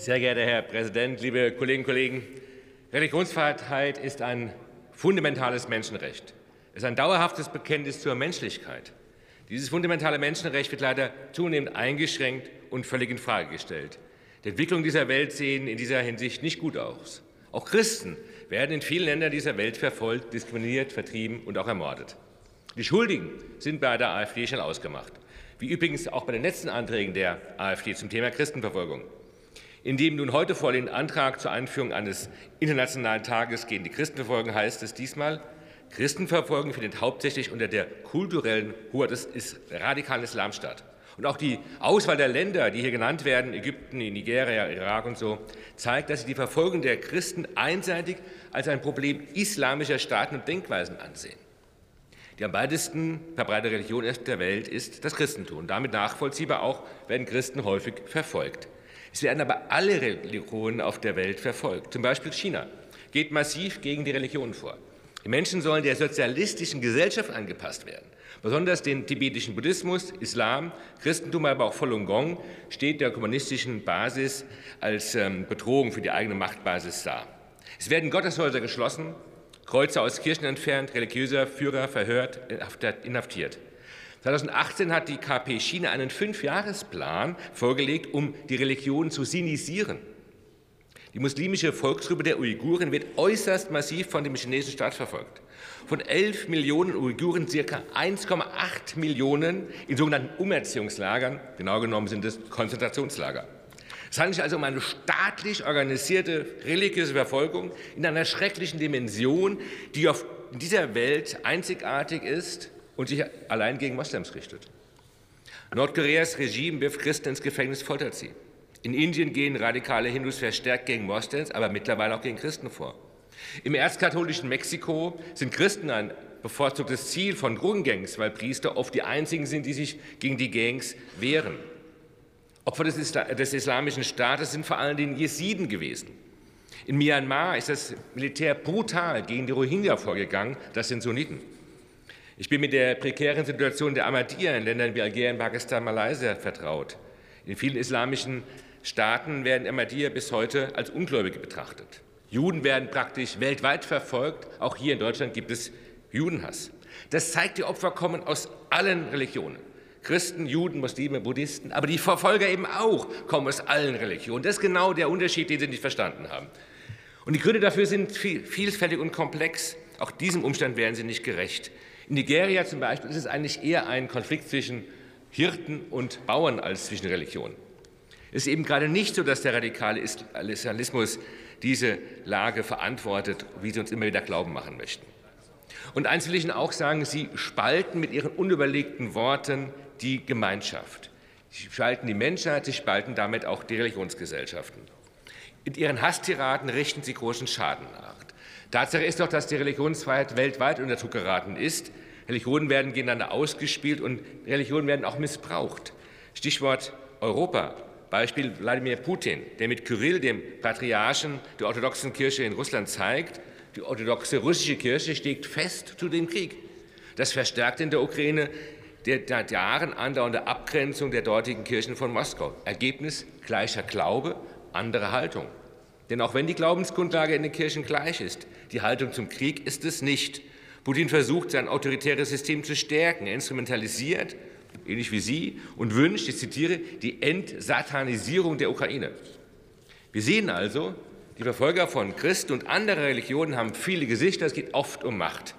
Sehr geehrter Herr Präsident, liebe Kolleginnen und Kollegen! Religionsfreiheit ist ein fundamentales Menschenrecht. Es ist ein dauerhaftes Bekenntnis zur Menschlichkeit. Dieses fundamentale Menschenrecht wird leider zunehmend eingeschränkt und völlig in Frage gestellt. Die Entwicklungen dieser Welt sehen in dieser Hinsicht nicht gut aus. Auch Christen werden in vielen Ländern dieser Welt verfolgt, diskriminiert, vertrieben und auch ermordet. Die Schuldigen sind bei der AfD schon ausgemacht, wie übrigens auch bei den letzten Anträgen der AfD zum Thema Christenverfolgung. In dem nun heute vorliegenden Antrag zur Einführung eines internationalen Tages gegen die Christenverfolgung heißt es diesmal, Christenverfolgung findet hauptsächlich unter der kulturellen Hut des radikalen Islam statt. Und auch die Auswahl der Länder, die hier genannt werden, Ägypten, Nigeria, Irak und so, zeigt, dass sie die Verfolgung der Christen einseitig als ein Problem islamischer Staaten und Denkweisen ansehen. Die am weitesten verbreitete Religion der Welt ist das Christentum. Damit nachvollziehbar auch werden Christen häufig verfolgt. Es werden aber alle Religionen auf der Welt verfolgt. Zum Beispiel China geht massiv gegen die Religion vor. Die Menschen sollen der sozialistischen Gesellschaft angepasst werden. Besonders den tibetischen Buddhismus, Islam, Christentum, aber auch Falun Gong steht der kommunistischen Basis als ähm, Bedrohung für die eigene Machtbasis dar. Es werden Gotteshäuser geschlossen, Kreuze aus Kirchen entfernt, religiöser Führer verhört, inhaftiert. 2018 hat die KP China einen Fünfjahresplan vorgelegt, um die Religion zu sinisieren. Die muslimische Volksgruppe der Uiguren wird äußerst massiv von dem chinesischen Staat verfolgt. Von 11 Millionen Uiguren circa 1,8 Millionen in sogenannten Umerziehungslagern, genau genommen sind es Konzentrationslager. Es handelt sich also um eine staatlich organisierte religiöse Verfolgung in einer schrecklichen Dimension, die auf dieser Welt einzigartig ist und sich allein gegen Moslems richtet. Nordkoreas Regime wirft Christen ins Gefängnis, foltert sie. In Indien gehen radikale Hindus verstärkt gegen Moslems, aber mittlerweile auch gegen Christen vor. Im erzkatholischen Mexiko sind Christen ein bevorzugtes Ziel von Drogengangs, weil Priester oft die einzigen sind, die sich gegen die Gangs wehren. Opfer des, Isla des islamischen Staates sind vor allem die Jesiden gewesen. In Myanmar ist das Militär brutal gegen die Rohingya vorgegangen, das sind Sunniten. Ich bin mit der prekären Situation der Ahmadiyya in Ländern wie Algerien, Pakistan, Malaysia vertraut. In vielen islamischen Staaten werden Ahmadiyya bis heute als Ungläubige betrachtet. Juden werden praktisch weltweit verfolgt. Auch hier in Deutschland gibt es Judenhass. Das zeigt, die Opfer kommen aus allen Religionen. Christen, Juden, Muslime, Buddhisten, aber die Verfolger eben auch kommen aus allen Religionen. Das ist genau der Unterschied, den sie nicht verstanden haben. Und die Gründe dafür sind vielfältig und komplex. Auch diesem Umstand werden sie nicht gerecht. In Nigeria zum Beispiel ist es eigentlich eher ein Konflikt zwischen Hirten und Bauern als zwischen Religionen. Es ist eben gerade nicht so, dass der radikale Islamismus diese Lage verantwortet, wie sie uns immer wieder glauben machen möchten. Und eins will ich Ihnen auch sagen, Sie spalten mit Ihren unüberlegten Worten die Gemeinschaft. Sie spalten die Menschheit, Sie spalten damit auch die Religionsgesellschaften. In Ihren Hasstiraden richten Sie großen Schaden nach. Tatsache ist doch, dass die Religionsfreiheit weltweit unter Druck geraten ist. Religionen werden gegeneinander ausgespielt und Religionen werden auch missbraucht. Stichwort Europa. Beispiel Wladimir Putin, der mit Kyrill, dem Patriarchen der orthodoxen Kirche in Russland, zeigt, die orthodoxe russische Kirche steht fest zu dem Krieg. Das verstärkt in der Ukraine der seit Jahren andauernde Abgrenzung der dortigen Kirchen von Moskau. Ergebnis gleicher Glaube, andere Haltung. Denn auch wenn die Glaubensgrundlage in den Kirchen gleich ist, die Haltung zum Krieg ist es nicht. Putin versucht, sein autoritäres System zu stärken. Er instrumentalisiert, ähnlich wie Sie, und wünscht, ich zitiere, die Entsatanisierung der Ukraine. Wir sehen also, die Verfolger von Christen und anderen Religionen haben viele Gesichter, es geht oft um Macht.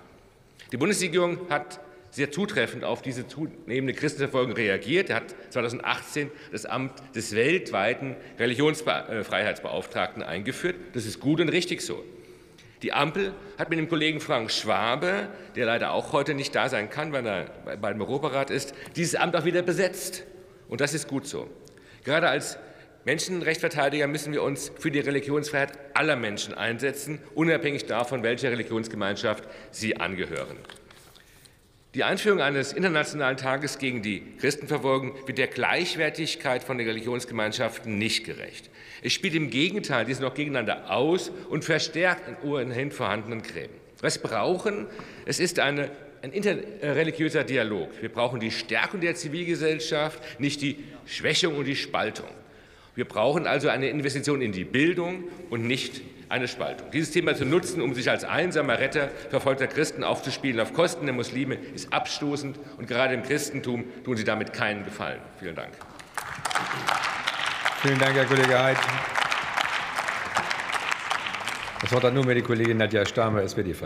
Die Bundesregierung hat sehr zutreffend auf diese zunehmende Christenverfolgung reagiert. Er hat 2018 das Amt des weltweiten Religionsfreiheitsbeauftragten eingeführt. Das ist gut und richtig so. Die Ampel hat mit dem Kollegen Frank Schwabe, der leider auch heute nicht da sein kann, weil er beim Europarat ist, dieses Amt auch wieder besetzt. Und das ist gut so. Gerade als Menschenrechtsverteidiger müssen wir uns für die Religionsfreiheit aller Menschen einsetzen, unabhängig davon, welcher Religionsgemeinschaft sie angehören. Die Einführung eines internationalen Tages gegen die Christenverfolgung wird der Gleichwertigkeit von den Religionsgemeinschaften nicht gerecht. Es spielt im Gegenteil diese noch gegeneinander aus und verstärkt in ohnehin vorhandenen Gräben. Was brauchen, es ist eine, ein interreligiöser Dialog. Wir brauchen die Stärkung der Zivilgesellschaft, nicht die Schwächung und die Spaltung. Wir brauchen also eine Investition in die Bildung und nicht eine Spaltung. Dieses Thema zu nutzen, um sich als einsamer Retter verfolgter Christen aufzuspielen auf Kosten der Muslime, ist abstoßend und gerade im Christentum tun Sie damit keinen Gefallen. Vielen Dank. Vielen Dank, Herr Kollege Heid. Das Wort hat nunmehr die Kollegin Nadja Stamer, SPD-Fraktion.